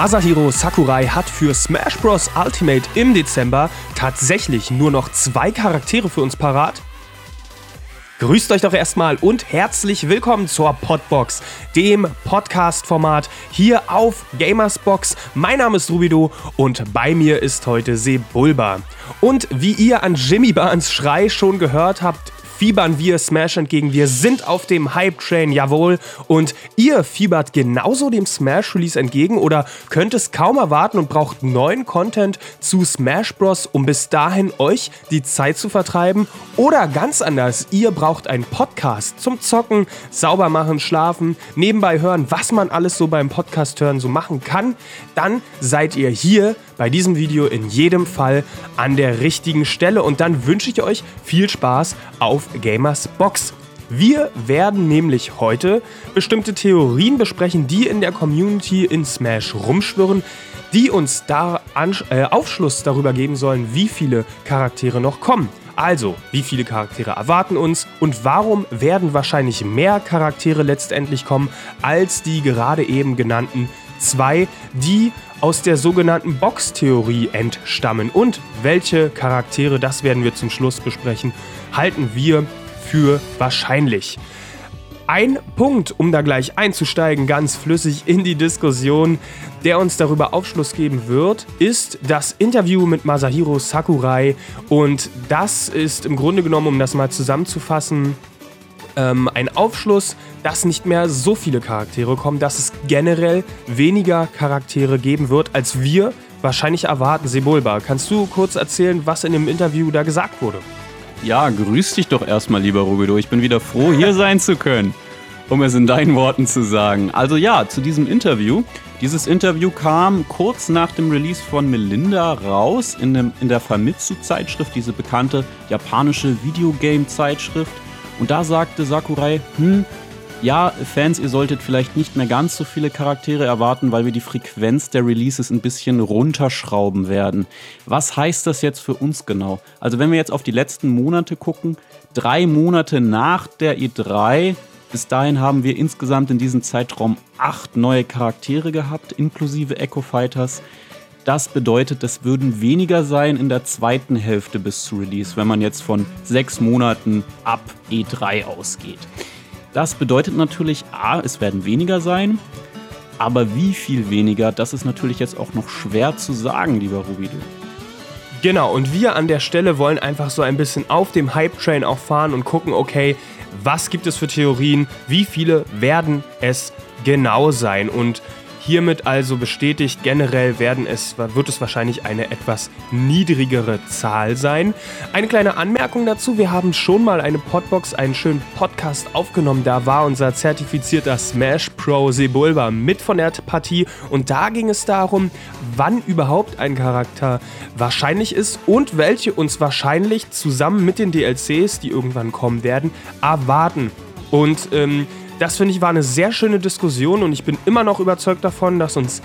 Masahiro Sakurai hat für Smash Bros. Ultimate im Dezember tatsächlich nur noch zwei Charaktere für uns parat. Grüßt euch doch erstmal und herzlich willkommen zur Podbox, dem Podcast-Format hier auf Gamersbox. Mein Name ist Rubido und bei mir ist heute Sebulba. Und wie ihr an Jimmy Barnes Schrei schon gehört habt, fiebern wir Smash entgegen. Wir sind auf dem Hype-Train, jawohl. Und ihr fiebert genauso dem Smash-Release entgegen oder könnt es kaum erwarten und braucht neuen Content zu Smash Bros., um bis dahin euch die Zeit zu vertreiben. Oder ganz anders, ihr braucht einen Podcast zum Zocken, sauber machen, schlafen, nebenbei hören, was man alles so beim Podcast hören so machen kann. Dann seid ihr hier bei diesem Video in jedem Fall an der richtigen Stelle und dann wünsche ich euch viel Spaß auf Gamers Box. Wir werden nämlich heute bestimmte Theorien besprechen, die in der Community in Smash rumschwirren, die uns da äh, Aufschluss darüber geben sollen, wie viele Charaktere noch kommen. Also, wie viele Charaktere erwarten uns und warum werden wahrscheinlich mehr Charaktere letztendlich kommen als die gerade eben genannten zwei, die aus der sogenannten Box-Theorie entstammen. Und welche Charaktere, das werden wir zum Schluss besprechen, halten wir für wahrscheinlich. Ein Punkt, um da gleich einzusteigen, ganz flüssig in die Diskussion, der uns darüber Aufschluss geben wird, ist das Interview mit Masahiro Sakurai. Und das ist im Grunde genommen, um das mal zusammenzufassen, ähm, ein Aufschluss, dass nicht mehr so viele Charaktere kommen, dass es generell weniger Charaktere geben wird, als wir wahrscheinlich erwarten. Sebulba, kannst du kurz erzählen, was in dem Interview da gesagt wurde? Ja, grüß dich doch erstmal, lieber Rubido. Ich bin wieder froh, hier sein zu können, um es in deinen Worten zu sagen. Also ja, zu diesem Interview. Dieses Interview kam kurz nach dem Release von Melinda raus in, dem, in der Famitsu-Zeitschrift, diese bekannte japanische Videogame-Zeitschrift. Und da sagte Sakurai, hm, ja, Fans, ihr solltet vielleicht nicht mehr ganz so viele Charaktere erwarten, weil wir die Frequenz der Releases ein bisschen runterschrauben werden. Was heißt das jetzt für uns genau? Also wenn wir jetzt auf die letzten Monate gucken, drei Monate nach der E3, bis dahin haben wir insgesamt in diesem Zeitraum acht neue Charaktere gehabt, inklusive Echo Fighters. Das bedeutet, es würden weniger sein in der zweiten Hälfte bis zu Release, wenn man jetzt von sechs Monaten ab E3 ausgeht. Das bedeutet natürlich, a, es werden weniger sein, aber wie viel weniger, das ist natürlich jetzt auch noch schwer zu sagen, lieber Rubido. Genau, und wir an der Stelle wollen einfach so ein bisschen auf dem Hype-Train auch fahren und gucken, okay, was gibt es für Theorien, wie viele werden es genau sein und Hiermit also bestätigt, generell werden es, wird es wahrscheinlich eine etwas niedrigere Zahl sein. Eine kleine Anmerkung dazu, wir haben schon mal eine Podbox, einen schönen Podcast aufgenommen. Da war unser zertifizierter Smash Pro Sebulba mit von der Partie und da ging es darum, wann überhaupt ein Charakter wahrscheinlich ist und welche uns wahrscheinlich zusammen mit den DLCs, die irgendwann kommen werden, erwarten. Und ähm, das finde ich war eine sehr schöne Diskussion und ich bin immer noch überzeugt davon, dass uns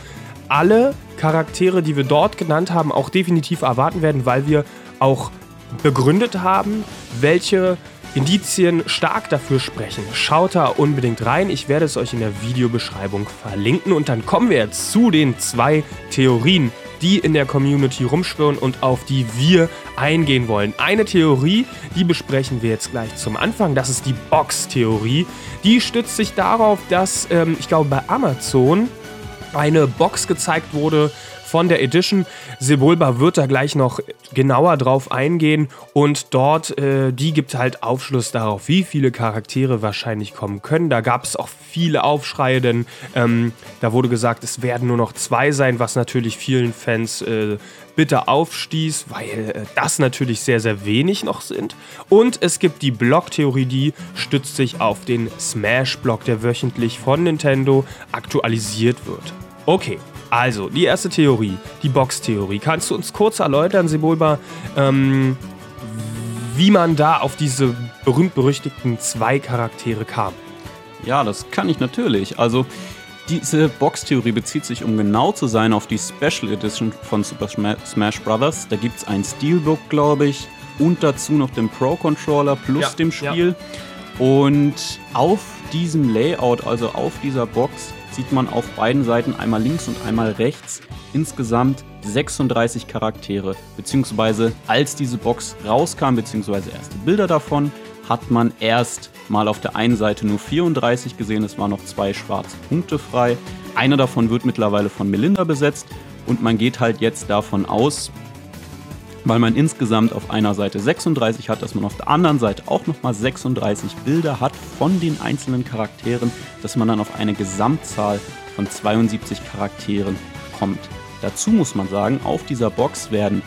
alle Charaktere, die wir dort genannt haben, auch definitiv erwarten werden, weil wir auch begründet haben, welche Indizien stark dafür sprechen. Schaut da unbedingt rein. Ich werde es euch in der Videobeschreibung verlinken. Und dann kommen wir jetzt zu den zwei Theorien, die in der Community rumschwirren und auf die wir eingehen wollen. Eine Theorie, die besprechen wir jetzt gleich zum Anfang. Das ist die Box-Theorie. Die stützt sich darauf, dass ähm, ich glaube bei Amazon eine Box gezeigt wurde von der Edition. Sebulba wird da gleich noch genauer drauf eingehen und dort, äh, die gibt halt Aufschluss darauf, wie viele Charaktere wahrscheinlich kommen können. Da gab es auch viele Aufschreie, denn ähm, da wurde gesagt, es werden nur noch zwei sein, was natürlich vielen Fans äh, bitter aufstieß, weil äh, das natürlich sehr, sehr wenig noch sind. Und es gibt die Block-Theorie, die stützt sich auf den Smash-Block, der wöchentlich von Nintendo aktualisiert wird. Okay, also, die erste Theorie, die Box-Theorie. Kannst du uns kurz erläutern, Sebulba, ähm, wie man da auf diese berühmt-berüchtigten zwei Charaktere kam? Ja, das kann ich natürlich. Also, diese Box-Theorie bezieht sich, um genau zu sein, auf die Special Edition von Super Smash Bros. Da gibt es ein Steelbook, glaube ich, und dazu noch den Pro-Controller plus ja, dem Spiel. Ja. Und auf diesem Layout, also auf dieser Box, sieht man auf beiden Seiten, einmal links und einmal rechts, insgesamt 36 Charaktere. Beziehungsweise als diese Box rauskam, beziehungsweise erste Bilder davon, hat man erst mal auf der einen Seite nur 34 gesehen. Es waren noch zwei schwarze Punkte frei. Einer davon wird mittlerweile von Melinda besetzt und man geht halt jetzt davon aus, weil man insgesamt auf einer Seite 36 hat, dass man auf der anderen Seite auch nochmal 36 Bilder hat von den einzelnen Charakteren, dass man dann auf eine Gesamtzahl von 72 Charakteren kommt. Dazu muss man sagen, auf dieser Box werden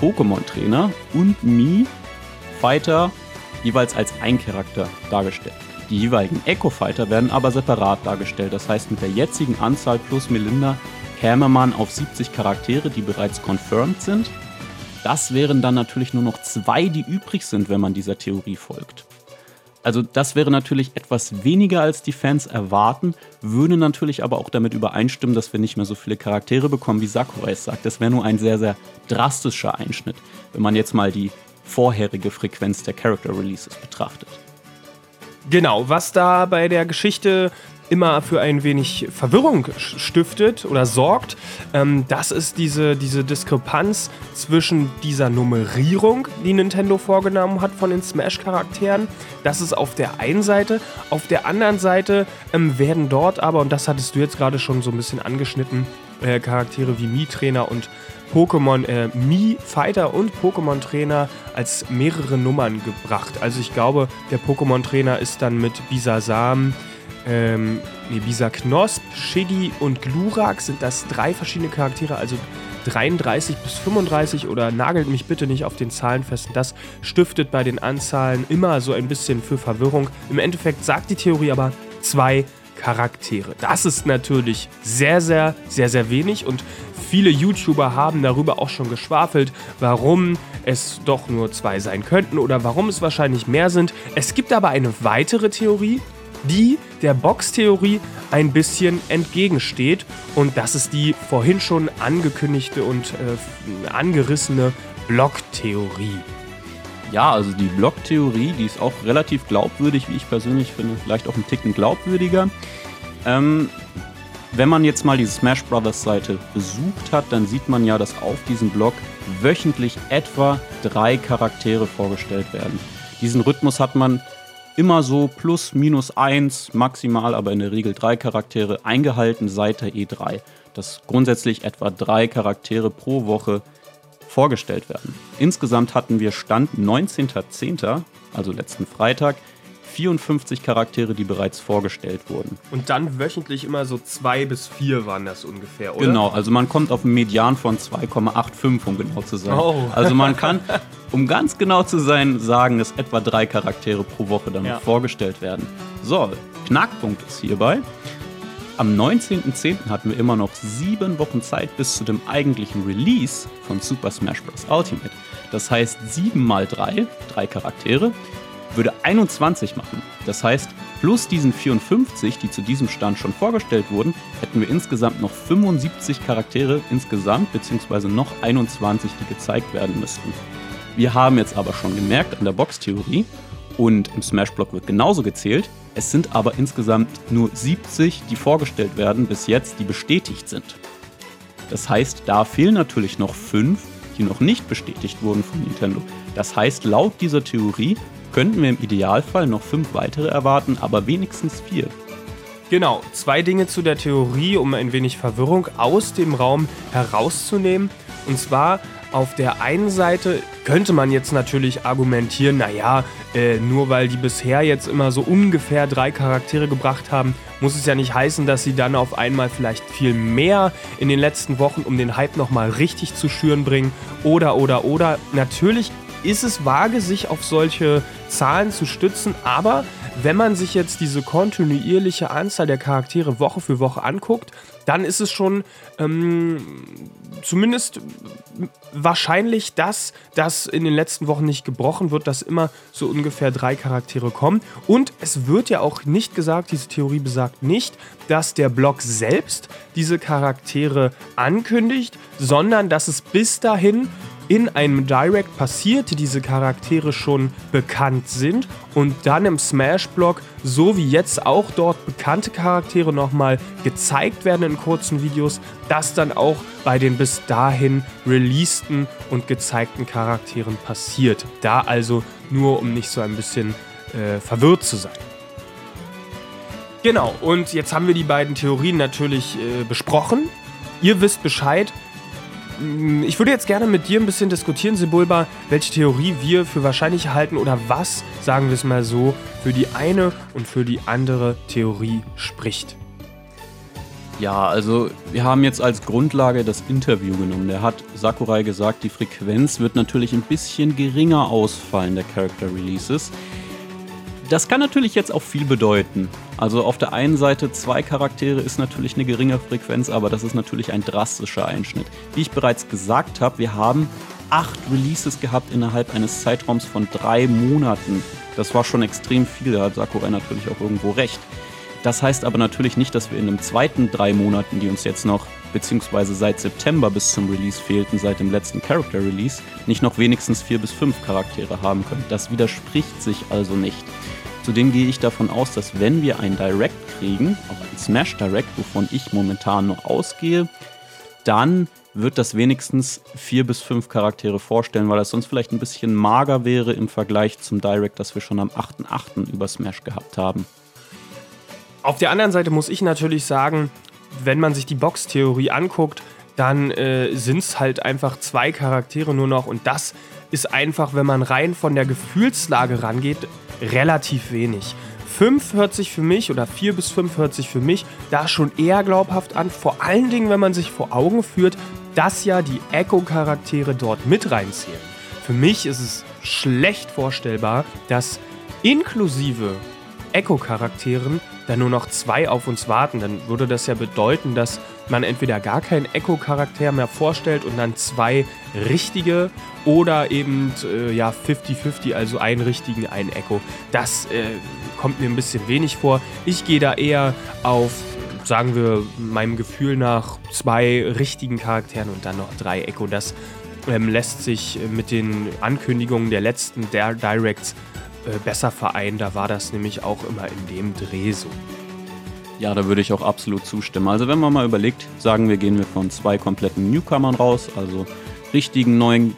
Pokémon-Trainer und Mii Fighter jeweils als ein Charakter dargestellt. Die jeweiligen Echo Fighter werden aber separat dargestellt. Das heißt, mit der jetzigen Anzahl plus Melinda käme man auf 70 Charaktere, die bereits confirmed sind. Das wären dann natürlich nur noch zwei, die übrig sind, wenn man dieser Theorie folgt. Also das wäre natürlich etwas weniger als die Fans erwarten, würde natürlich aber auch damit übereinstimmen, dass wir nicht mehr so viele Charaktere bekommen, wie Sakurai es sagt. Das wäre nur ein sehr, sehr drastischer Einschnitt, wenn man jetzt mal die vorherige Frequenz der Character Releases betrachtet. Genau, was da bei der Geschichte immer für ein wenig Verwirrung stiftet oder sorgt, ähm, das ist diese, diese Diskrepanz zwischen dieser Nummerierung, die Nintendo vorgenommen hat von den Smash-Charakteren. Das ist auf der einen Seite. Auf der anderen Seite ähm, werden dort aber, und das hattest du jetzt gerade schon so ein bisschen angeschnitten, äh, Charaktere wie Mii-Trainer und Pokémon äh, Mii Fighter und Pokémon Trainer als mehrere Nummern gebracht. Also ich glaube, der Pokémon Trainer ist dann mit Bisasam, ähm, nee, Bisaknosp, Shiggy und Glurak sind das drei verschiedene Charaktere, also 33 bis 35 oder nagelt mich bitte nicht auf den Zahlen fest. Das stiftet bei den Anzahlen immer so ein bisschen für Verwirrung. Im Endeffekt sagt die Theorie aber zwei Charaktere. Das ist natürlich sehr, sehr, sehr, sehr wenig und viele YouTuber haben darüber auch schon geschwafelt, warum es doch nur zwei sein könnten oder warum es wahrscheinlich mehr sind. Es gibt aber eine weitere Theorie, die der Box-Theorie ein bisschen entgegensteht und das ist die vorhin schon angekündigte und äh, angerissene Blocktheorie. Ja, also die Blocktheorie, die ist auch relativ glaubwürdig, wie ich persönlich finde, vielleicht auch ein Ticken glaubwürdiger. Ähm, wenn man jetzt mal die Smash Brothers Seite besucht hat, dann sieht man ja, dass auf diesem Blog wöchentlich etwa drei Charaktere vorgestellt werden. Diesen Rhythmus hat man immer so plus minus eins, maximal aber in der Regel drei Charaktere eingehalten seit der E3. Dass grundsätzlich etwa drei Charaktere pro Woche vorgestellt werden. Insgesamt hatten wir Stand 19.10., also letzten Freitag, 54 Charaktere, die bereits vorgestellt wurden. Und dann wöchentlich immer so zwei bis vier waren das ungefähr, oder? Genau, also man kommt auf einen Median von 2,85, um genau zu sein. Oh. Also man kann, um ganz genau zu sein, sagen, dass etwa drei Charaktere pro Woche dann ja. vorgestellt werden. So, Knackpunkt ist hierbei. Am 19.10. hatten wir immer noch sieben Wochen Zeit bis zu dem eigentlichen Release von Super Smash Bros. Ultimate. Das heißt, 7 mal 3, drei Charaktere, würde 21 machen. Das heißt, plus diesen 54, die zu diesem Stand schon vorgestellt wurden, hätten wir insgesamt noch 75 Charaktere insgesamt, beziehungsweise noch 21, die gezeigt werden müssten. Wir haben jetzt aber schon gemerkt an der Box-Theorie, und im Smash-Block wird genauso gezählt, es sind aber insgesamt nur 70, die vorgestellt werden, bis jetzt, die bestätigt sind. Das heißt, da fehlen natürlich noch 5, die noch nicht bestätigt wurden von Nintendo. Das heißt, laut dieser Theorie könnten wir im Idealfall noch 5 weitere erwarten, aber wenigstens 4. Genau, zwei Dinge zu der Theorie, um ein wenig Verwirrung aus dem Raum herauszunehmen. Und zwar auf der einen Seite könnte man jetzt natürlich argumentieren, naja, äh, nur weil die bisher jetzt immer so ungefähr drei Charaktere gebracht haben, muss es ja nicht heißen, dass sie dann auf einmal vielleicht viel mehr in den letzten Wochen, um den Hype nochmal richtig zu schüren bringen. Oder, oder, oder. Natürlich ist es vage, sich auf solche Zahlen zu stützen, aber wenn man sich jetzt diese kontinuierliche Anzahl der Charaktere Woche für Woche anguckt, dann ist es schon ähm, zumindest wahrscheinlich das, dass in den letzten Wochen nicht gebrochen wird, dass immer so ungefähr drei Charaktere kommen. Und es wird ja auch nicht gesagt, diese Theorie besagt nicht, dass der Blog selbst diese Charaktere ankündigt, sondern dass es bis dahin in einem Direct passiert, diese Charaktere schon bekannt sind und dann im Smash-Block, so wie jetzt auch dort bekannte Charaktere nochmal gezeigt werden in kurzen Videos, das dann auch bei den bis dahin releaseden und gezeigten Charakteren passiert. Da also nur, um nicht so ein bisschen äh, verwirrt zu sein. Genau, und jetzt haben wir die beiden Theorien natürlich äh, besprochen. Ihr wisst Bescheid. Mm, ich würde jetzt gerne mit dir ein bisschen diskutieren, Sebulba, welche Theorie wir für wahrscheinlich halten oder was, sagen wir es mal so, für die eine und für die andere Theorie spricht. Ja, also wir haben jetzt als Grundlage das Interview genommen. Der hat Sakurai gesagt, die Frequenz wird natürlich ein bisschen geringer ausfallen der Character Releases. Das kann natürlich jetzt auch viel bedeuten. Also auf der einen Seite zwei Charaktere ist natürlich eine geringe Frequenz, aber das ist natürlich ein drastischer Einschnitt. Wie ich bereits gesagt habe, wir haben acht Releases gehabt innerhalb eines Zeitraums von drei Monaten. Das war schon extrem viel, da hat Sakurai natürlich auch irgendwo recht. Das heißt aber natürlich nicht, dass wir in den zweiten drei Monaten, die uns jetzt noch, beziehungsweise seit September bis zum Release fehlten, seit dem letzten Character Release, nicht noch wenigstens vier bis fünf Charaktere haben können. Das widerspricht sich also nicht. Zudem gehe ich davon aus, dass wenn wir ein Direct kriegen, auch ein Smash Direct, wovon ich momentan noch ausgehe, dann wird das wenigstens vier bis fünf Charaktere vorstellen, weil das sonst vielleicht ein bisschen mager wäre im Vergleich zum Direct, das wir schon am 8.8. über Smash gehabt haben. Auf der anderen Seite muss ich natürlich sagen, wenn man sich die Box-Theorie anguckt, dann äh, sind es halt einfach zwei Charaktere nur noch und das ist einfach, wenn man rein von der Gefühlslage rangeht, relativ wenig. 5 hört sich für mich oder 4 bis 5 hört sich für mich da schon eher glaubhaft an. Vor allen Dingen, wenn man sich vor Augen führt, dass ja die Echo-Charaktere dort mit reinzählen. Für mich ist es schlecht vorstellbar, dass inklusive Echo-Charakteren dann nur noch zwei auf uns warten. Dann würde das ja bedeuten, dass man entweder gar keinen Echo-Charakter mehr vorstellt und dann zwei richtige oder eben äh, ja 50-50, also einen richtigen, einen Echo. Das äh, kommt mir ein bisschen wenig vor. Ich gehe da eher auf, sagen wir, meinem Gefühl nach zwei richtigen Charakteren und dann noch drei Echo. Das ähm, lässt sich mit den Ankündigungen der letzten Directs äh, besser vereinen. Da war das nämlich auch immer in dem Dreh so. Ja, da würde ich auch absolut zustimmen. Also wenn man mal überlegt, sagen wir, gehen wir von zwei kompletten Newcomern raus, also richtigen neuen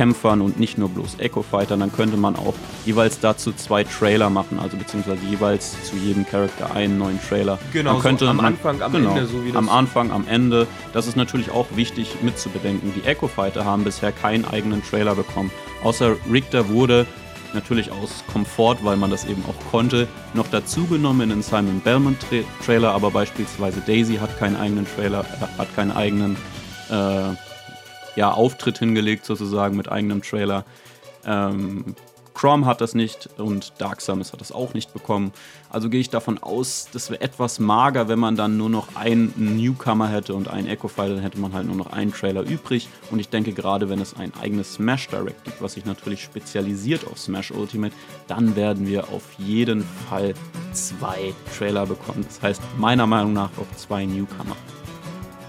Kämpfern und nicht nur bloß Echo-Fighter, dann könnte man auch jeweils dazu zwei Trailer machen, also beziehungsweise jeweils zu jedem Charakter einen neuen Trailer. Genau, man könnte so am man, Anfang, am genau, Ende, so wie das Am Anfang, am Ende. Das ist natürlich auch wichtig mitzubedenken. Die Echo-Fighter haben bisher keinen eigenen Trailer bekommen. Außer Richter wurde natürlich aus Komfort, weil man das eben auch konnte, noch dazu genommen in den Simon Bellman Tra Trailer, aber beispielsweise Daisy hat keinen eigenen Trailer, äh, hat keinen eigenen äh, ja, Auftritt hingelegt sozusagen mit eigenem Trailer. Ähm, Chrome hat das nicht und Dark Summers hat das auch nicht bekommen. Also gehe ich davon aus, das wäre etwas mager, wenn man dann nur noch einen Newcomer hätte und einen Echo-File, dann hätte man halt nur noch einen Trailer übrig. Und ich denke, gerade wenn es ein eigenes Smash Direct gibt, was sich natürlich spezialisiert auf Smash Ultimate, dann werden wir auf jeden Fall zwei Trailer bekommen. Das heißt, meiner Meinung nach auch zwei Newcomer.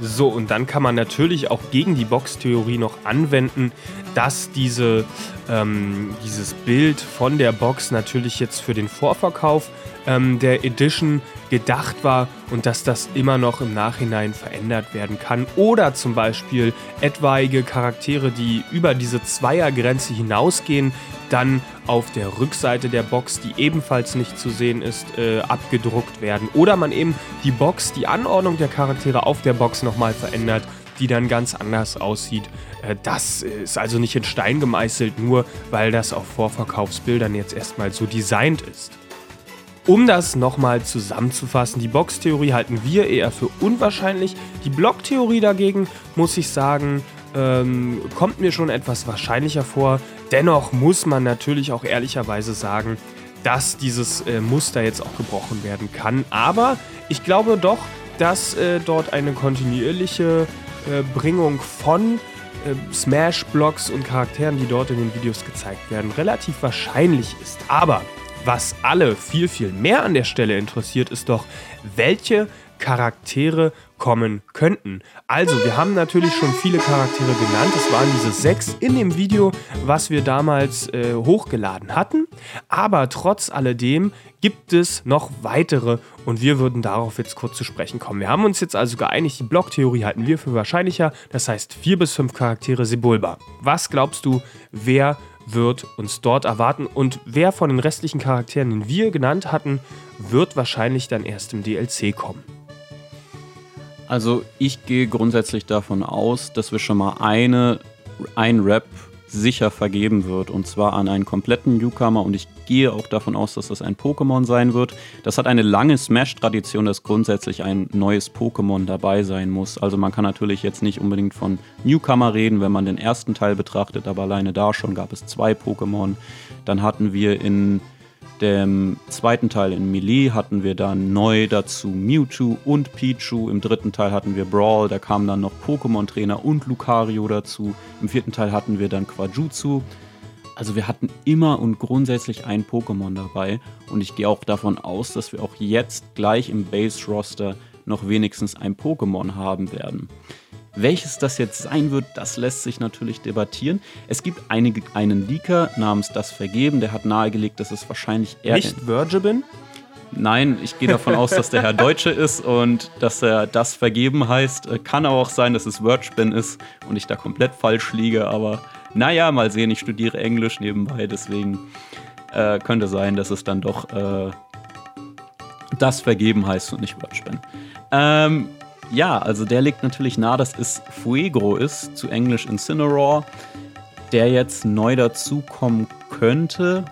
So, und dann kann man natürlich auch gegen die Box-Theorie noch anwenden, dass diese, ähm, dieses Bild von der Box natürlich jetzt für den Vorverkauf ähm, der Edition gedacht war und dass das immer noch im Nachhinein verändert werden kann. Oder zum Beispiel etwaige Charaktere, die über diese Zweiergrenze hinausgehen, dann auf der Rückseite der Box, die ebenfalls nicht zu sehen ist, äh, abgedruckt werden. Oder man eben die Box, die Anordnung der Charaktere auf der Box nochmal verändert, die dann ganz anders aussieht. Äh, das ist also nicht in Stein gemeißelt, nur weil das auf Vorverkaufsbildern jetzt erstmal so designt ist. Um das nochmal zusammenzufassen, die Box-Theorie halten wir eher für unwahrscheinlich. Die Block-Theorie dagegen, muss ich sagen, ähm, kommt mir schon etwas wahrscheinlicher vor. Dennoch muss man natürlich auch ehrlicherweise sagen, dass dieses äh, Muster jetzt auch gebrochen werden kann. Aber ich glaube doch, dass äh, dort eine kontinuierliche äh, Bringung von äh, Smash-Blocks und Charakteren, die dort in den Videos gezeigt werden, relativ wahrscheinlich ist. Aber was alle viel, viel mehr an der Stelle interessiert, ist doch, welche Charaktere kommen könnten. Also, wir haben natürlich schon viele Charaktere genannt. Es waren diese sechs in dem Video, was wir damals äh, hochgeladen hatten. Aber trotz alledem gibt es noch weitere und wir würden darauf jetzt kurz zu sprechen kommen. Wir haben uns jetzt also geeinigt, die Blocktheorie halten wir für wahrscheinlicher. Das heißt, vier bis fünf Charaktere Sebulba. Was glaubst du, wer wird uns dort erwarten und wer von den restlichen Charakteren, den wir genannt hatten, wird wahrscheinlich dann erst im DLC kommen? Also ich gehe grundsätzlich davon aus, dass wir schon mal eine, ein Rap sicher vergeben wird. Und zwar an einen kompletten Newcomer. Und ich gehe auch davon aus, dass das ein Pokémon sein wird. Das hat eine lange Smash-Tradition, dass grundsätzlich ein neues Pokémon dabei sein muss. Also man kann natürlich jetzt nicht unbedingt von Newcomer reden, wenn man den ersten Teil betrachtet. Aber alleine da schon gab es zwei Pokémon. Dann hatten wir in dem zweiten Teil in Melee hatten wir dann neu dazu Mewtwo und Pichu. Im dritten Teil hatten wir Brawl, da kamen dann noch Pokémon-Trainer und Lucario dazu. Im vierten Teil hatten wir dann Quajutsu. Also wir hatten immer und grundsätzlich ein Pokémon dabei. Und ich gehe auch davon aus, dass wir auch jetzt gleich im Base-Roster noch wenigstens ein Pokémon haben werden. Welches das jetzt sein wird, das lässt sich natürlich debattieren. Es gibt einige, einen Leaker namens Das Vergeben, der hat nahegelegt, dass es wahrscheinlich eher. Nicht Virgil bin? Nein, ich gehe davon aus, dass der Herr Deutsche ist und dass er das vergeben heißt. Äh, kann aber auch sein, dass es Wordspin ist und ich da komplett falsch liege, aber naja, mal sehen, ich studiere Englisch nebenbei, deswegen äh, könnte sein, dass es dann doch äh, das vergeben heißt und nicht Wordspin. Ähm, ja, also der liegt natürlich nahe, dass es Fuego ist, zu Englisch Incineroar, der jetzt neu dazukommen könnte.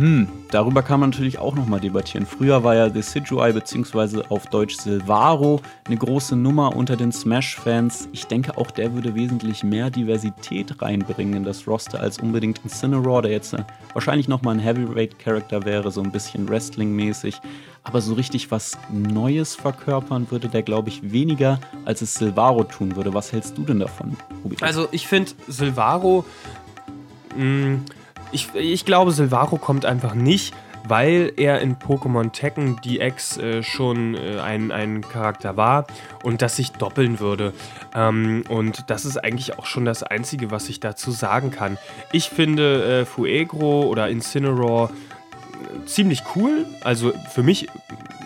Hm, darüber kann man natürlich auch nochmal debattieren. Früher war ja Decidueye bzw. auf Deutsch Silvaro eine große Nummer unter den Smash-Fans. Ich denke auch, der würde wesentlich mehr Diversität reinbringen in das Roster als unbedingt Incineroar, der jetzt äh, wahrscheinlich nochmal ein Heavyweight-Charakter wäre, so ein bisschen Wrestling-mäßig. Aber so richtig was Neues verkörpern würde der, glaube ich, weniger, als es Silvaro tun würde. Was hältst du denn davon, Ruby? Also, ich finde Silvaro. Mh, mm, ich, ich glaube, Silvaro kommt einfach nicht, weil er in Pokémon Tekken DX äh, schon äh, ein, ein Charakter war und das sich doppeln würde. Ähm, und das ist eigentlich auch schon das Einzige, was ich dazu sagen kann. Ich finde äh, Fuegro oder Incineroar ziemlich cool. Also für mich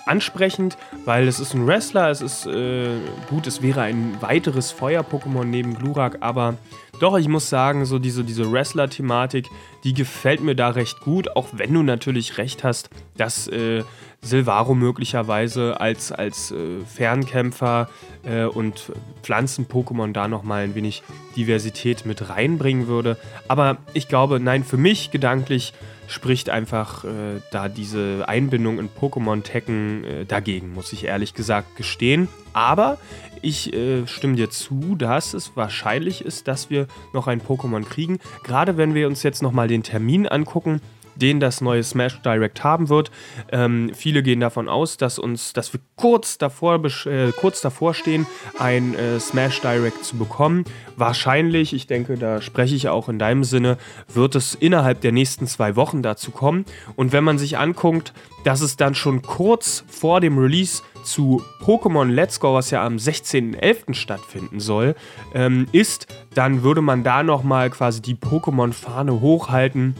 ansprechend, weil es ist ein Wrestler, es ist äh, gut, es wäre ein weiteres Feuer-Pokémon neben Glurak, aber doch, ich muss sagen, so diese, diese Wrestler-Thematik, die gefällt mir da recht gut, auch wenn du natürlich recht hast, dass äh, Silvaro möglicherweise als, als äh, Fernkämpfer äh, und Pflanzen-Pokémon da nochmal ein wenig Diversität mit reinbringen würde. Aber ich glaube, nein, für mich gedanklich spricht einfach äh, da diese Einbindung in Pokémon Tekken äh, dagegen, muss ich ehrlich gesagt gestehen. Aber ich äh, stimme dir zu, dass es wahrscheinlich ist, dass wir noch ein Pokémon kriegen. Gerade wenn wir uns jetzt nochmal den Termin angucken, den das neue Smash Direct haben wird. Ähm, viele gehen davon aus, dass uns, dass wir kurz davor, äh, kurz davor stehen, ein äh, Smash Direct zu bekommen. Wahrscheinlich, ich denke, da spreche ich auch in deinem Sinne, wird es innerhalb der nächsten zwei Wochen dazu kommen. Und wenn man sich anguckt, dass es dann schon kurz vor dem Release zu Pokémon Let's Go, was ja am 16.11. stattfinden soll, ähm, ist, dann würde man da nochmal quasi die Pokémon-Fahne hochhalten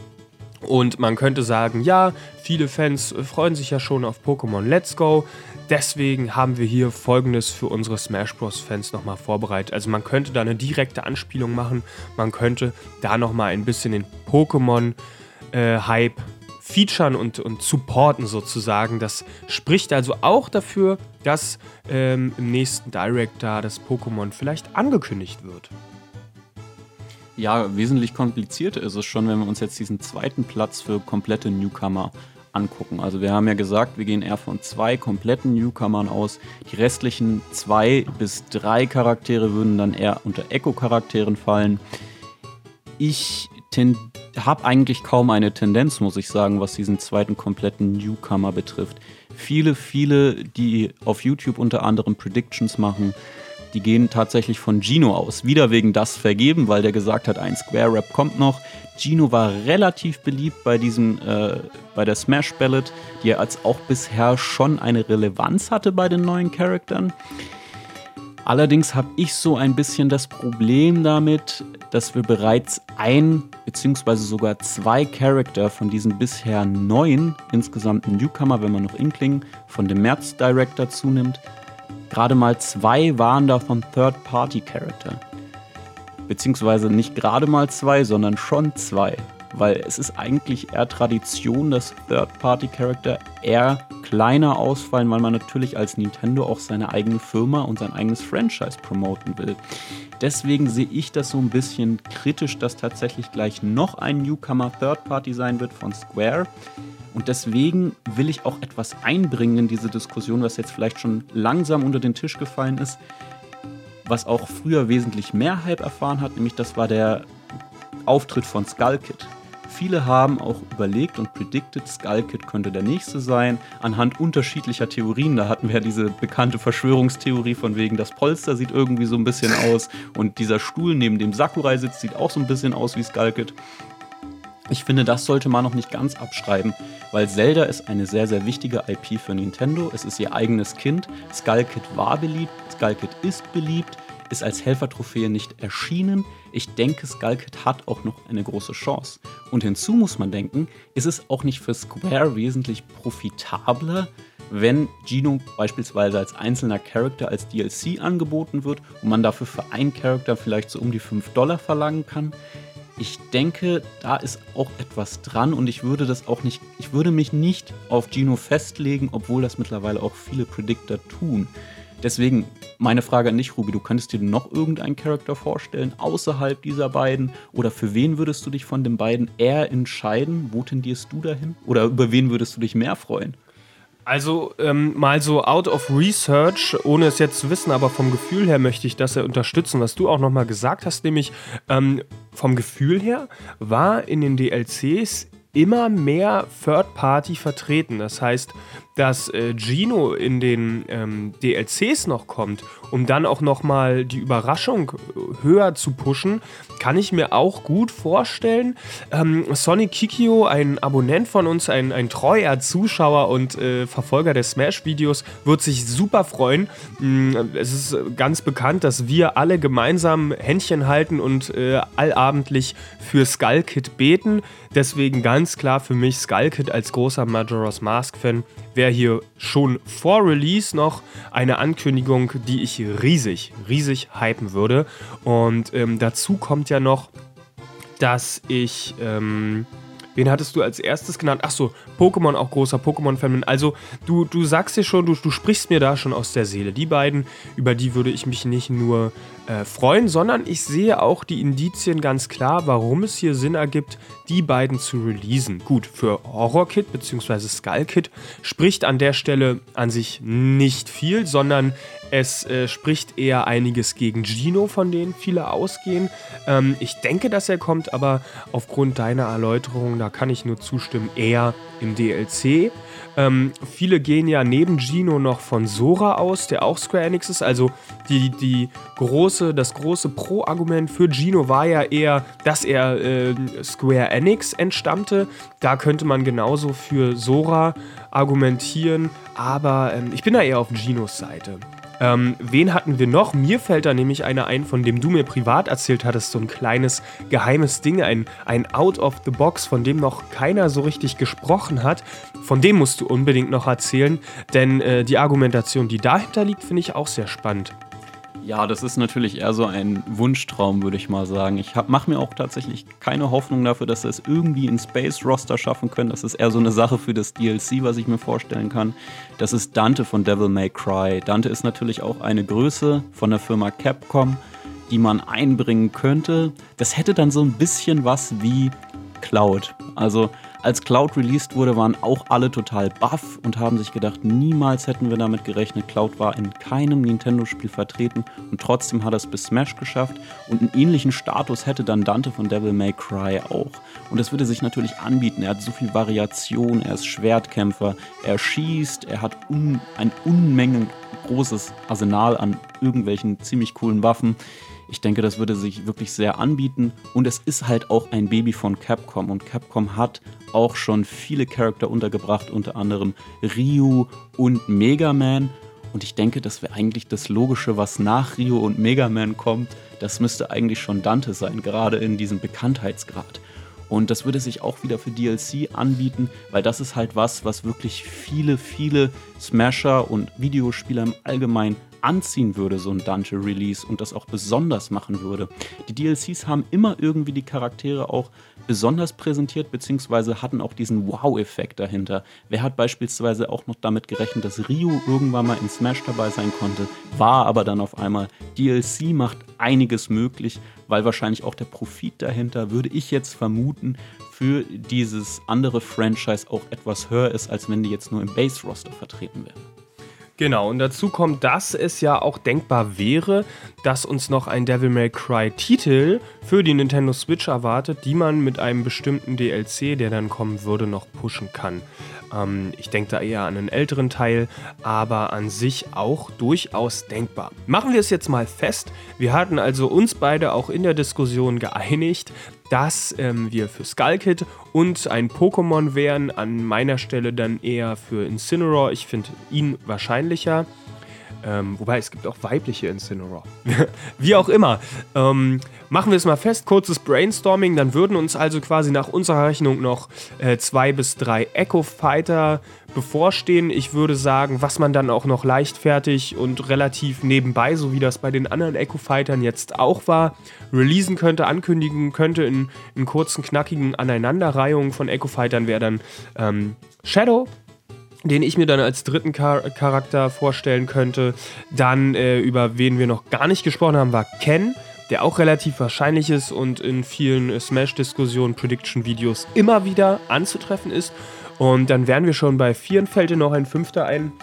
und man könnte sagen, ja, viele Fans freuen sich ja schon auf Pokémon Let's Go. Deswegen haben wir hier folgendes für unsere Smash Bros. Fans nochmal vorbereitet. Also man könnte da eine direkte Anspielung machen. Man könnte da nochmal ein bisschen den Pokémon-Hype äh, featuren und, und supporten sozusagen. Das spricht also auch dafür, dass ähm, im nächsten Direct da das Pokémon vielleicht angekündigt wird. Ja, wesentlich komplizierter ist es schon, wenn wir uns jetzt diesen zweiten Platz für komplette Newcomer angucken. Also wir haben ja gesagt, wir gehen eher von zwei kompletten Newcomern aus. Die restlichen zwei bis drei Charaktere würden dann eher unter Echo-Charakteren fallen. Ich habe eigentlich kaum eine Tendenz, muss ich sagen, was diesen zweiten kompletten Newcomer betrifft. Viele, viele, die auf YouTube unter anderem Predictions machen, die gehen tatsächlich von Gino aus. Wieder wegen das vergeben, weil der gesagt hat, ein Square Rap kommt noch. Gino war relativ beliebt bei diesem, äh, bei der Smash Ballad, die er als auch bisher schon eine Relevanz hatte bei den neuen Charaktern. Allerdings habe ich so ein bisschen das Problem damit, dass wir bereits ein bzw. sogar zwei Charakter von diesen bisher neun insgesamten Newcomer, wenn man noch Inkling von dem März Director zunimmt, gerade mal zwei waren davon Third-Party-Charakter. Beziehungsweise nicht gerade mal zwei, sondern schon zwei weil es ist eigentlich eher Tradition, dass Third-Party-Charakter eher kleiner ausfallen, weil man natürlich als Nintendo auch seine eigene Firma und sein eigenes Franchise promoten will. Deswegen sehe ich das so ein bisschen kritisch, dass tatsächlich gleich noch ein Newcomer Third-Party sein wird von Square. Und deswegen will ich auch etwas einbringen in diese Diskussion, was jetzt vielleicht schon langsam unter den Tisch gefallen ist, was auch früher wesentlich mehr Hype erfahren hat, nämlich das war der Auftritt von Skull Kid. Viele haben auch überlegt und predicted, Skull Kid könnte der nächste sein, anhand unterschiedlicher Theorien. Da hatten wir ja diese bekannte Verschwörungstheorie von wegen, das Polster sieht irgendwie so ein bisschen aus und dieser Stuhl, neben dem Sakurai sitzt, sieht auch so ein bisschen aus wie Skull Kid. Ich finde, das sollte man noch nicht ganz abschreiben, weil Zelda ist eine sehr, sehr wichtige IP für Nintendo. Es ist ihr eigenes Kind. Skull Kid war beliebt, Skull Kid ist beliebt ist als Helfertrophäe nicht erschienen. Ich denke, Skullkid hat auch noch eine große Chance. Und hinzu muss man denken, ist es auch nicht für Square wesentlich profitabler, wenn Gino beispielsweise als einzelner Charakter als DLC angeboten wird und man dafür für einen Charakter vielleicht so um die 5 Dollar verlangen kann. Ich denke, da ist auch etwas dran und ich würde das auch nicht, ich würde mich nicht auf Gino festlegen, obwohl das mittlerweile auch viele Predictor tun. Deswegen meine Frage an dich, Ruby, du könntest dir noch irgendeinen Charakter vorstellen außerhalb dieser beiden? Oder für wen würdest du dich von den beiden eher entscheiden? Wo tendierst du dahin? Oder über wen würdest du dich mehr freuen? Also ähm, mal so out of research, ohne es jetzt zu wissen, aber vom Gefühl her möchte ich das ja unterstützen, was du auch nochmal gesagt hast, nämlich ähm, vom Gefühl her war in den DLCs immer mehr Third Party vertreten. Das heißt, dass äh, Gino in den ähm, DLCs noch kommt, um dann auch nochmal die Überraschung äh, höher zu pushen, kann ich mir auch gut vorstellen. Ähm, Sonic Kikio, ein Abonnent von uns, ein, ein treuer Zuschauer und äh, Verfolger der Smash-Videos, wird sich super freuen. Mm, es ist ganz bekannt, dass wir alle gemeinsam Händchen halten und äh, allabendlich für Skull Kid beten. Deswegen ganz klar für mich Skull Kid als großer Majora's Mask-Fan wäre hier schon vor Release noch eine Ankündigung, die ich riesig, riesig hypen würde. Und ähm, dazu kommt ja noch, dass ich. Ähm, Wen hattest du als erstes genannt? Achso, Pokémon, auch großer Pokémon-Fan. Also, du, du sagst dir schon, du, du sprichst mir da schon aus der Seele. Die beiden, über die würde ich mich nicht nur äh, freuen, sondern ich sehe auch die Indizien ganz klar, warum es hier Sinn ergibt, die beiden zu releasen. Gut, für Horror Kid bzw. Skull Kid spricht an der Stelle an sich nicht viel, sondern es äh, spricht eher einiges gegen Gino, von denen viele ausgehen. Ähm, ich denke, dass er kommt, aber aufgrund deiner Erläuterung, da kann ich nur zustimmen, eher im DLC. Ähm, viele gehen ja neben Gino noch von Sora aus, der auch Square Enix ist. Also die, die große, das große Pro-Argument für Gino war ja eher, dass er äh, Square Enix entstammte. Da könnte man genauso für Sora argumentieren, aber ähm, ich bin da eher auf Ginos Seite. Ähm, wen hatten wir noch? Mir fällt da nämlich einer ein, von dem du mir privat erzählt hattest, so ein kleines geheimes Ding, ein, ein Out of the Box, von dem noch keiner so richtig gesprochen hat. Von dem musst du unbedingt noch erzählen, denn äh, die Argumentation, die dahinter liegt, finde ich auch sehr spannend. Ja, das ist natürlich eher so ein Wunschtraum, würde ich mal sagen. Ich mache mir auch tatsächlich keine Hoffnung dafür, dass sie es irgendwie in Space Roster schaffen können. Das ist eher so eine Sache für das DLC, was ich mir vorstellen kann. Das ist Dante von Devil May Cry. Dante ist natürlich auch eine Größe von der Firma Capcom, die man einbringen könnte. Das hätte dann so ein bisschen was wie Cloud. Also als Cloud released wurde, waren auch alle total baff und haben sich gedacht, niemals hätten wir damit gerechnet. Cloud war in keinem Nintendo-Spiel vertreten und trotzdem hat er es bis Smash geschafft. Und einen ähnlichen Status hätte dann Dante von Devil May Cry auch. Und das würde sich natürlich anbieten. Er hat so viel Variation, er ist Schwertkämpfer, er schießt, er hat un eine Unmenge großes Arsenal an irgendwelchen ziemlich coolen Waffen. Ich denke, das würde sich wirklich sehr anbieten. Und es ist halt auch ein Baby von Capcom. Und Capcom hat auch schon viele Charakter untergebracht, unter anderem Ryu und Mega Man. Und ich denke, das wäre eigentlich das Logische, was nach Ryu und Mega Man kommt. Das müsste eigentlich schon Dante sein, gerade in diesem Bekanntheitsgrad. Und das würde sich auch wieder für DLC anbieten, weil das ist halt was, was wirklich viele, viele Smasher und Videospieler im Allgemeinen anziehen würde, so ein Dante-Release und das auch besonders machen würde. Die DLCs haben immer irgendwie die Charaktere auch besonders präsentiert, beziehungsweise hatten auch diesen Wow-Effekt dahinter. Wer hat beispielsweise auch noch damit gerechnet, dass Ryu irgendwann mal in Smash dabei sein konnte, war aber dann auf einmal. DLC macht einiges möglich, weil wahrscheinlich auch der Profit dahinter, würde ich jetzt vermuten, für dieses andere Franchise auch etwas höher ist, als wenn die jetzt nur im Base-Roster vertreten wären. Genau, und dazu kommt, dass es ja auch denkbar wäre, dass uns noch ein Devil May Cry Titel für die Nintendo Switch erwartet, die man mit einem bestimmten DLC, der dann kommen würde, noch pushen kann. Ähm, ich denke da eher an einen älteren Teil, aber an sich auch durchaus denkbar. Machen wir es jetzt mal fest. Wir hatten also uns beide auch in der Diskussion geeinigt, dass ähm, wir für Skull Kid und ein Pokémon wären. An meiner Stelle dann eher für Incineroar. Ich finde ihn wahrscheinlicher. Ähm, wobei es gibt auch weibliche Incineroar. Wie auch immer. Ähm, machen wir es mal fest, kurzes Brainstorming. Dann würden uns also quasi nach unserer Rechnung noch äh, zwei bis drei Echo Fighter bevorstehen. Ich würde sagen, was man dann auch noch leichtfertig und relativ nebenbei, so wie das bei den anderen Echo Fightern jetzt auch war, releasen könnte, ankündigen könnte in, in kurzen, knackigen Aneinanderreihungen von Echo Fightern wäre dann ähm, Shadow den ich mir dann als dritten Char Charakter vorstellen könnte. Dann, äh, über wen wir noch gar nicht gesprochen haben, war Ken, der auch relativ wahrscheinlich ist und in vielen äh, Smash-Diskussionen, Prediction-Videos immer wieder anzutreffen ist. Und dann wären wir schon bei vier. Fällt dir noch ein fünfter ein?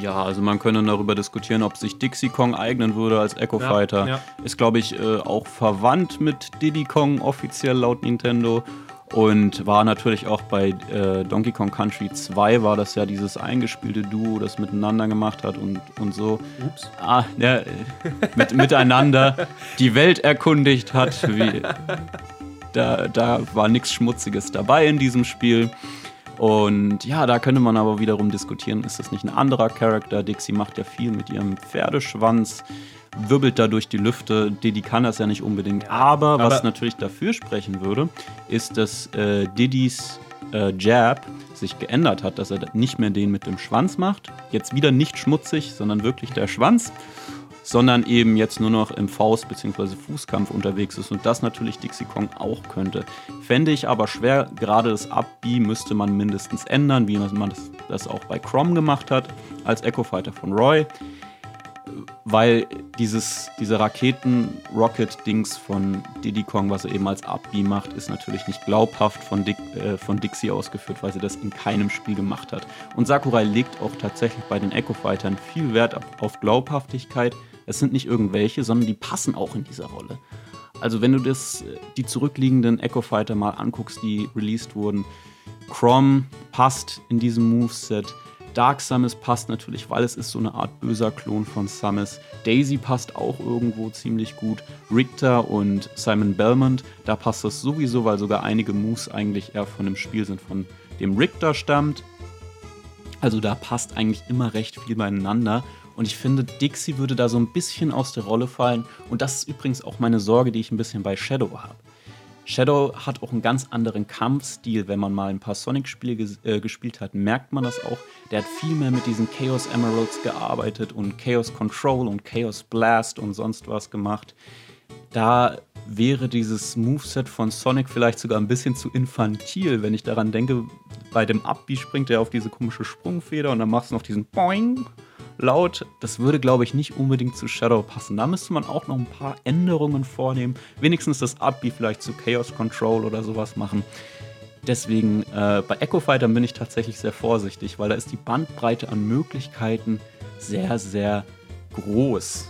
Ja, also man könnte darüber diskutieren, ob sich Dixie Kong eignen würde als Echo Fighter. Ja. Ist, glaube ich, äh, auch verwandt mit Diddy Kong offiziell laut Nintendo. Und war natürlich auch bei äh, Donkey Kong Country 2 war das ja dieses eingespielte Duo, das miteinander gemacht hat und, und so. Ups. Ah, ja, mit, miteinander die Welt erkundigt hat. Wie, da, da war nichts Schmutziges dabei in diesem Spiel. Und ja, da könnte man aber wiederum diskutieren, ist das nicht ein anderer Charakter? Dixie macht ja viel mit ihrem Pferdeschwanz wirbelt da durch die Lüfte. Diddy kann das ja nicht unbedingt. Aber, aber was natürlich dafür sprechen würde, ist, dass äh, Diddys äh, Jab sich geändert hat, dass er nicht mehr den mit dem Schwanz macht. Jetzt wieder nicht schmutzig, sondern wirklich der Schwanz. Sondern eben jetzt nur noch im Faust- bzw. Fußkampf unterwegs ist und das natürlich Dixie Kong auch könnte. Fände ich aber schwer, gerade das Up-B müsste man mindestens ändern, wie man das, das auch bei Crom gemacht hat, als Echo Fighter von Roy weil dieses, diese Raketen-Rocket-Dings von Diddy Kong, was er eben als Abbi macht, ist natürlich nicht glaubhaft von, Dick, äh, von Dixie ausgeführt, weil sie das in keinem Spiel gemacht hat. Und Sakurai legt auch tatsächlich bei den Echo Fightern viel Wert auf Glaubhaftigkeit. Es sind nicht irgendwelche, sondern die passen auch in dieser Rolle. Also wenn du das, äh, die zurückliegenden Echo Fighter mal anguckst, die released wurden, Crom passt in diesem Moveset. Dark Samus passt natürlich, weil es ist so eine Art böser Klon von Samus. Daisy passt auch irgendwo ziemlich gut. Richter und Simon Belmont, da passt das sowieso, weil sogar einige Moves eigentlich eher von dem Spiel sind, von dem Richter stammt. Also da passt eigentlich immer recht viel beieinander. Und ich finde, Dixie würde da so ein bisschen aus der Rolle fallen. Und das ist übrigens auch meine Sorge, die ich ein bisschen bei Shadow habe. Shadow hat auch einen ganz anderen Kampfstil. Wenn man mal ein paar Sonic-Spiele ges äh, gespielt hat, merkt man das auch. Der hat viel mehr mit diesen Chaos Emeralds gearbeitet und Chaos Control und Chaos Blast und sonst was gemacht. Da wäre dieses Moveset von Sonic vielleicht sogar ein bisschen zu infantil, wenn ich daran denke, bei dem Abbi springt er auf diese komische Sprungfeder und dann machst du noch diesen Boing laut. Das würde, glaube ich, nicht unbedingt zu Shadow passen. Da müsste man auch noch ein paar Änderungen vornehmen. Wenigstens das Upbeat vielleicht zu Chaos Control oder sowas machen. Deswegen äh, bei Echo Fighter bin ich tatsächlich sehr vorsichtig, weil da ist die Bandbreite an Möglichkeiten sehr, sehr groß.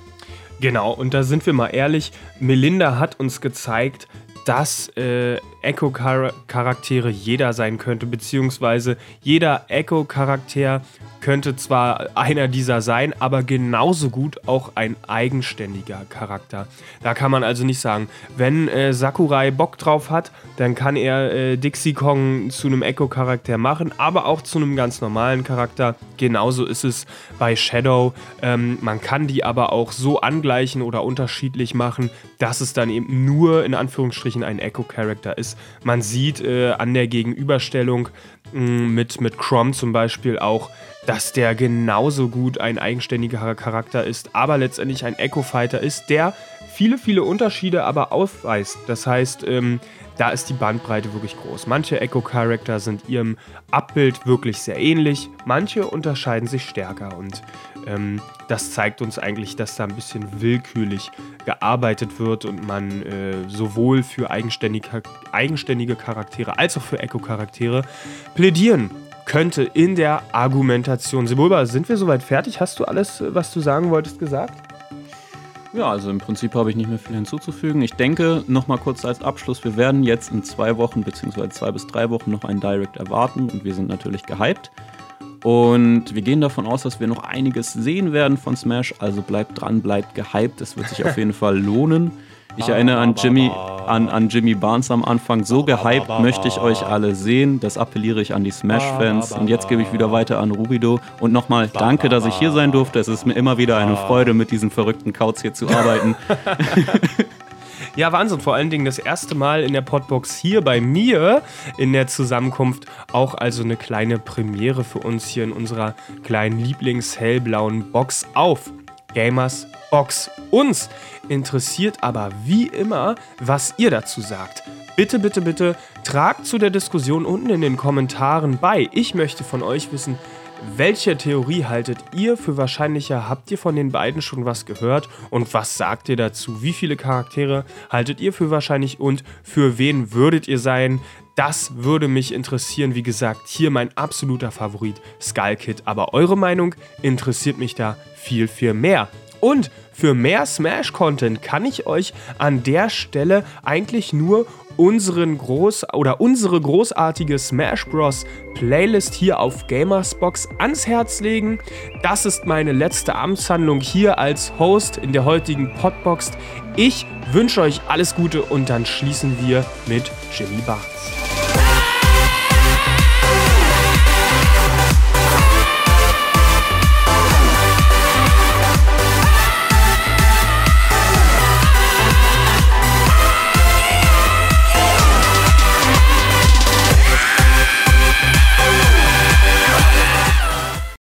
Genau, und da sind wir mal ehrlich, Melinda hat uns gezeigt, dass äh, Echo-Charaktere jeder sein könnte, beziehungsweise jeder Echo-Charakter könnte zwar einer dieser sein, aber genauso gut auch ein eigenständiger Charakter. Da kann man also nicht sagen, wenn äh, Sakurai Bock drauf hat, dann kann er äh, Dixie Kong zu einem Echo-Charakter machen, aber auch zu einem ganz normalen Charakter. Genauso ist es bei Shadow. Ähm, man kann die aber auch so angleichen oder unterschiedlich machen, dass es dann eben nur in Anführungsstrichen ein Echo-Charakter ist. Man sieht äh, an der Gegenüberstellung mh, mm, mit, mit Crom zum Beispiel auch, dass der genauso gut ein eigenständiger Charakter ist, aber letztendlich ein Echo-Fighter ist, der viele, viele Unterschiede aber aufweist. Das heißt, ähm, da ist die Bandbreite wirklich groß. Manche Echo-Charakter sind ihrem Abbild wirklich sehr ähnlich, manche unterscheiden sich stärker und ähm, das zeigt uns eigentlich, dass da ein bisschen willkürlich gearbeitet wird und man äh, sowohl für eigenständige, eigenständige Charaktere als auch für Echo-Charaktere plädieren könnte in der Argumentation. Sebulba, sind wir soweit fertig? Hast du alles, was du sagen wolltest, gesagt? Ja, also im Prinzip habe ich nicht mehr viel hinzuzufügen. Ich denke, nochmal kurz als Abschluss, wir werden jetzt in zwei Wochen bzw. zwei bis drei Wochen noch einen Direct erwarten und wir sind natürlich gehypt. Und wir gehen davon aus, dass wir noch einiges sehen werden von Smash. Also bleibt dran, bleibt gehypt. Es wird sich auf jeden Fall lohnen. Ich erinnere an Jimmy, an, an Jimmy Barnes am Anfang. So gehypt möchte ich euch alle sehen. Das appelliere ich an die Smash-Fans. Und jetzt gebe ich wieder weiter an Rubido. Und nochmal danke, dass ich hier sein durfte. Es ist mir immer wieder eine Freude, mit diesen verrückten Kauz hier zu arbeiten. Ja, Wahnsinn. Vor allen Dingen das erste Mal in der Podbox hier bei mir in der Zusammenkunft. Auch also eine kleine Premiere für uns hier in unserer kleinen Lieblings-hellblauen Box auf Gamers Box. Uns interessiert aber wie immer, was ihr dazu sagt. Bitte, bitte, bitte tragt zu der Diskussion unten in den Kommentaren bei. Ich möchte von euch wissen, welche Theorie haltet ihr für wahrscheinlicher? Habt ihr von den beiden schon was gehört? Und was sagt ihr dazu? Wie viele Charaktere haltet ihr für wahrscheinlich und für wen würdet ihr sein? Das würde mich interessieren. Wie gesagt, hier mein absoluter Favorit Skull Kid. Aber eure Meinung interessiert mich da viel, viel mehr. Und für mehr Smash-Content kann ich euch an der Stelle eigentlich nur unseren groß oder unsere großartige Smash Bros. Playlist hier auf Gamersbox ans Herz legen. Das ist meine letzte Amtshandlung hier als Host in der heutigen Podbox. Ich wünsche euch alles Gute und dann schließen wir mit Jimmy Barnes.